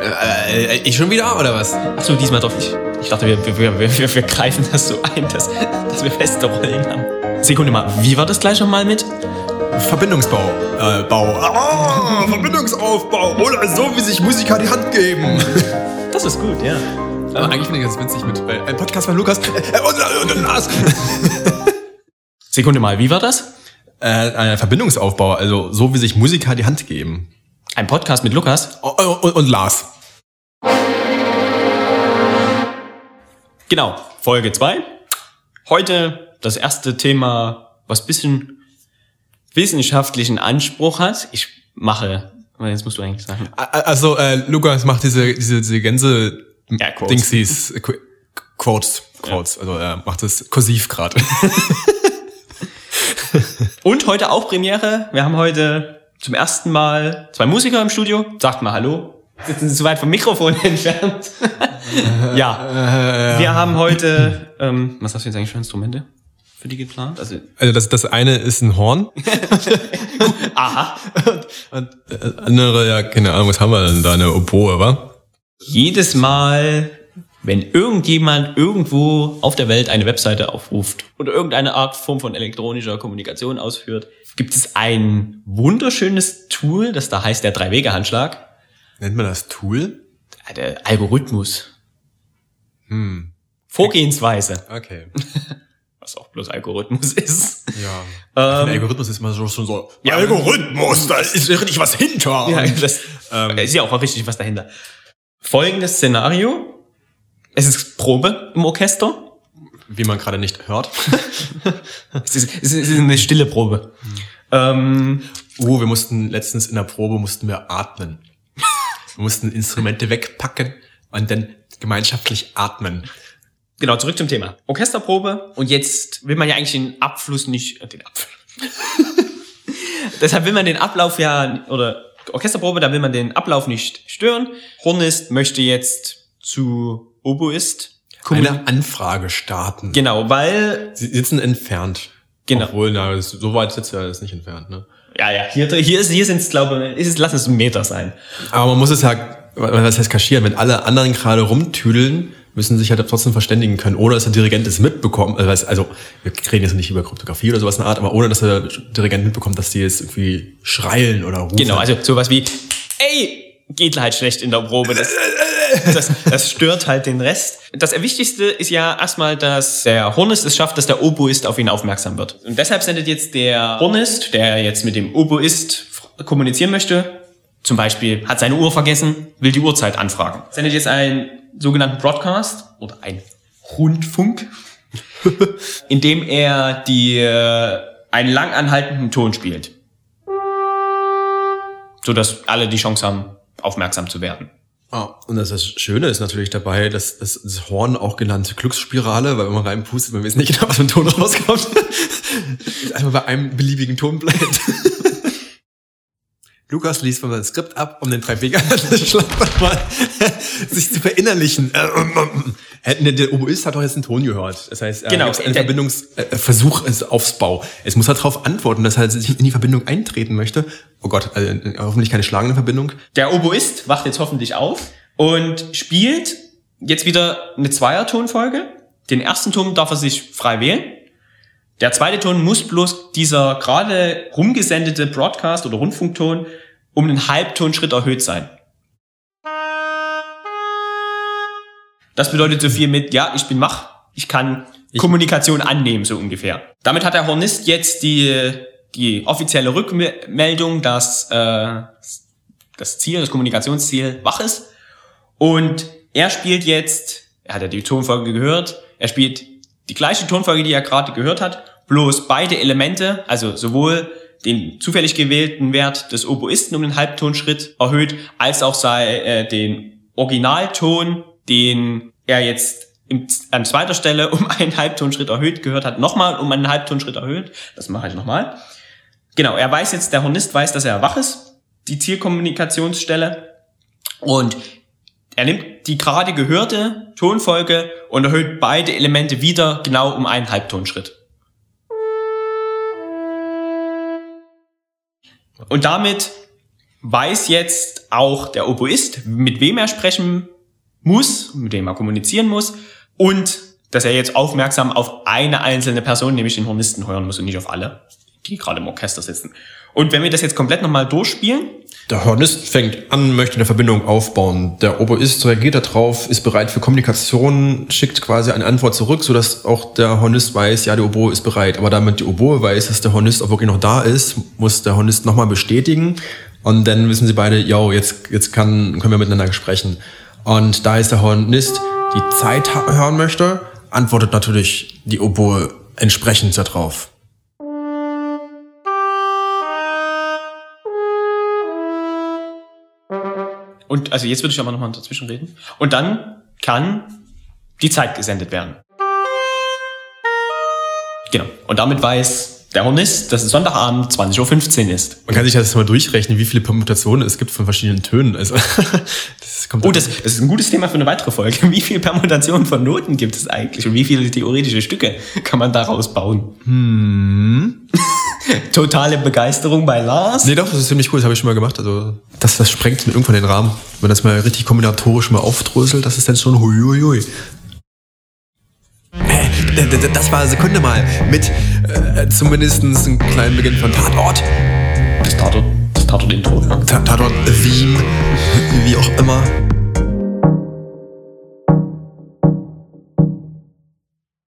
Äh, äh, ich schon wieder, oder was? Achso, diesmal doch nicht. Ich dachte, wir, wir, wir, wir, wir greifen das so ein, dass, dass wir feste Rollen haben. Sekunde mal, wie war das gleich nochmal mit? Verbindungsbau. Äh, Bau. Ah, Verbindungsaufbau. Oder so, wie sich Musiker die Hand geben. Das ist gut, ja. Aber eigentlich finde ich das witzig mit äh, ein Podcast von Lukas äh, und, und, und Lars. Sekunde mal, wie war das? äh, ein Verbindungsaufbau, also so wie sich Musiker die Hand geben. Ein Podcast mit Lukas? Oh, oh, und, und Lars. Genau, Folge 2. Heute das erste Thema, was bisschen wissenschaftlichen Anspruch hat. Ich mache, jetzt musst du eigentlich sagen. Also äh, Lukas macht diese diese, diese Gänse Ja, Quotes. Dingsies äh, Qu- Quotes Quotes, also er macht das kursiv gerade. Und heute auch Premiere. Wir haben heute zum ersten Mal zwei Musiker im Studio. Sagt mal Hallo. Sitzen Sie zu weit vom Mikrofon entfernt. ja. Wir haben heute, ähm, was hast du jetzt eigentlich für Instrumente für die geplant? Also, Also das das eine ist ein Horn aha. und äh, andere ja keine Ahnung, was haben wir denn da eine Oboe, wa? Jedes Mal, wenn irgendjemand irgendwo auf der Welt eine Webseite aufruft oder irgendeine Art Form von elektronischer Kommunikation ausführt, gibt es ein wunderschönes Tool, das da heißt der Drei-Wege-Handschlag. Nennt man das Tool? Der Algorithmus. Vorgehensweise. Okay. Was auch bloß Algorithmus ist. Ja. Ähm, Algorithmus ist mal so schon so. Ja. Algorithmus, da ist richtig was hinter. Ja, das Ähm. ist ja auch richtig was dahinter. Folgendes Szenario. Es ist Probe im Orchester. Wie man gerade nicht hört. Es ist, es ist eine stille Probe. Ähm, Oh, wir mussten letztens in der Probe mussten wir atmen. Wir mussten Instrumente wegpacken und dann gemeinschaftlich atmen. genau, zurück zum Thema. Orchesterprobe. Und jetzt will man ja eigentlich den Abfluss nicht, äh, den Abfluss. Deshalb will man den Ablauf ja, oder Orchesterprobe, da will man den Ablauf nicht stören. Hornist möchte jetzt zu Oboist. Eine Anfrage starten. Genau, weil, Sie sitzen entfernt. Genau. Obwohl, na, so weit sitzt er das nicht entfernt, ne? ja, ja, hier, hier ist, hier sind es, glaube ich, ist es, lass es ein Meter sein. Aber man muss es ja, was heißt kaschieren? Wenn alle anderen gerade rumtüdeln, müssen sich halt trotzdem verständigen können, ohne dass der Dirigent es mitbekommt. Also, also wir reden jetzt nicht über Kryptographie oder sowas in der Art, aber ohne dass der Dirigent mitbekommt, dass die jetzt irgendwie schreien oder rufen. Genau, also sowas wie, ey, geht halt schlecht in der Probe. Das, das, das stört halt den Rest. Das Wichtigste ist ja erstmal, dass der Hornist es schafft, dass der Oboist auf ihn aufmerksam wird. Und deshalb sendet jetzt der Hornist, der jetzt mit dem Oboist kommunizieren möchte, zum Beispiel hat seine Uhr vergessen, will die Uhrzeit anfragen. Sendet jetzt einen sogenannten Broadcast oder ein Rundfunk, in dem er die, äh, einen lang anhaltenden Ton spielt so dass alle die Chance haben, aufmerksam zu werden. Ah, und das, das Schöne ist natürlich dabei, dass das, das Horn auch genannte Glücksspirale, weil wenn man reinpustet, man weiß nicht genau, was für ein Ton rauskommt, einfach bei einem beliebigen Ton bleibt. Lukas liest mal das Skript ab, um den drei Wege mal sich zu verinnerlichen. Hätten der, Oboist hat doch jetzt einen Ton gehört. Das heißt, Genau, genau, ein der- Verbindungsversuch ist Aufbau. Es muss halt darauf antworten, dass er halt sich in die Verbindung eintreten möchte. Oh Gott, also, hoffentlich keine schlagende Verbindung. Der Oboist wacht jetzt hoffentlich auf und spielt jetzt wieder eine Zweiertonfolge. Den ersten Ton darf er sich frei wählen. Der zweite Ton muss bloß dieser gerade rumgesendete Broadcast oder Rundfunkton um einen Halbtonschritt erhöht sein. Das bedeutet so viel mit, ja, ich bin wach, ich kann Kommunikation annehmen, so ungefähr. Damit hat der Hornist jetzt die, die offizielle Rückmeldung, dass äh, das Ziel, das Kommunikationsziel wach ist. Und er spielt jetzt, er hat ja die Tonfolge gehört, er spielt die gleiche Tonfolge, die er gerade gehört hat, bloß beide Elemente, also sowohl den zufällig gewählten Wert des Oboisten um den Halbtonschritt erhöht, als auch sei, äh, den Originalton, den er jetzt im, an zweiter Stelle um einen Halbtonschritt erhöht gehört hat, nochmal um einen Halbtonschritt erhöht. Das mache ich nochmal. Genau, er weiß jetzt, der Hornist weiß, dass er wach ist, die Zielkommunikationsstelle. Und er nimmt die gerade gehörte Tonfolge und erhöht beide Elemente wieder genau um einen Halbtonschritt. Und damit weiß jetzt auch der Oboist, mit wem er sprechen muss, mit wem er kommunizieren muss und dass er jetzt aufmerksam auf eine einzelne Person, nämlich den Hornisten, hören muss und nicht auf alle, die gerade im Orchester sitzen. Und wenn wir das jetzt komplett nochmal durchspielen. Der Hornist fängt an, möchte eine Verbindung aufbauen. Der Oboist reagiert darauf, ist bereit für Kommunikation, schickt quasi eine Antwort zurück, sodass auch der Hornist weiß, ja, der Oboe ist bereit. Aber damit die Oboe weiß, dass der Hornist auch wirklich noch da ist, muss der Hornist nochmal bestätigen. Und dann wissen sie beide, yo, jetzt, jetzt kann, können wir miteinander sprechen. Und da ist der Hornist die Zeit hören möchte, antwortet natürlich die Oboe entsprechend darauf. Und also jetzt würde ich aber nochmal dazwischen reden. Und dann kann die Zeit gesendet werden. Genau. Und damit weiß der Hornist, dass es Sonntagabend 20.15 Uhr ist. Man kann sich das mal durchrechnen, wie viele Permutationen es gibt von verschiedenen Tönen. Also, das kommt oh, das, das ist ein gutes Thema für eine weitere Folge. Wie viele Permutationen von Noten gibt es eigentlich und wie viele theoretische Stücke kann man daraus bauen? Hm. Totale Begeisterung bei Lars. Nee, doch, das ist ziemlich cool, das habe ich schon mal gemacht. Also, das, das sprengt irgendwann den Rahmen. Wenn das mal richtig kombinatorisch mal aufdröselt, das ist dann schon huiuiui. Äh, das war Sekunde mal mit äh, zumindest einem kleinen Beginn von Tatort. Das Tatort, das Tatort-Intro. Ja. Tatort-Theme, wie auch immer.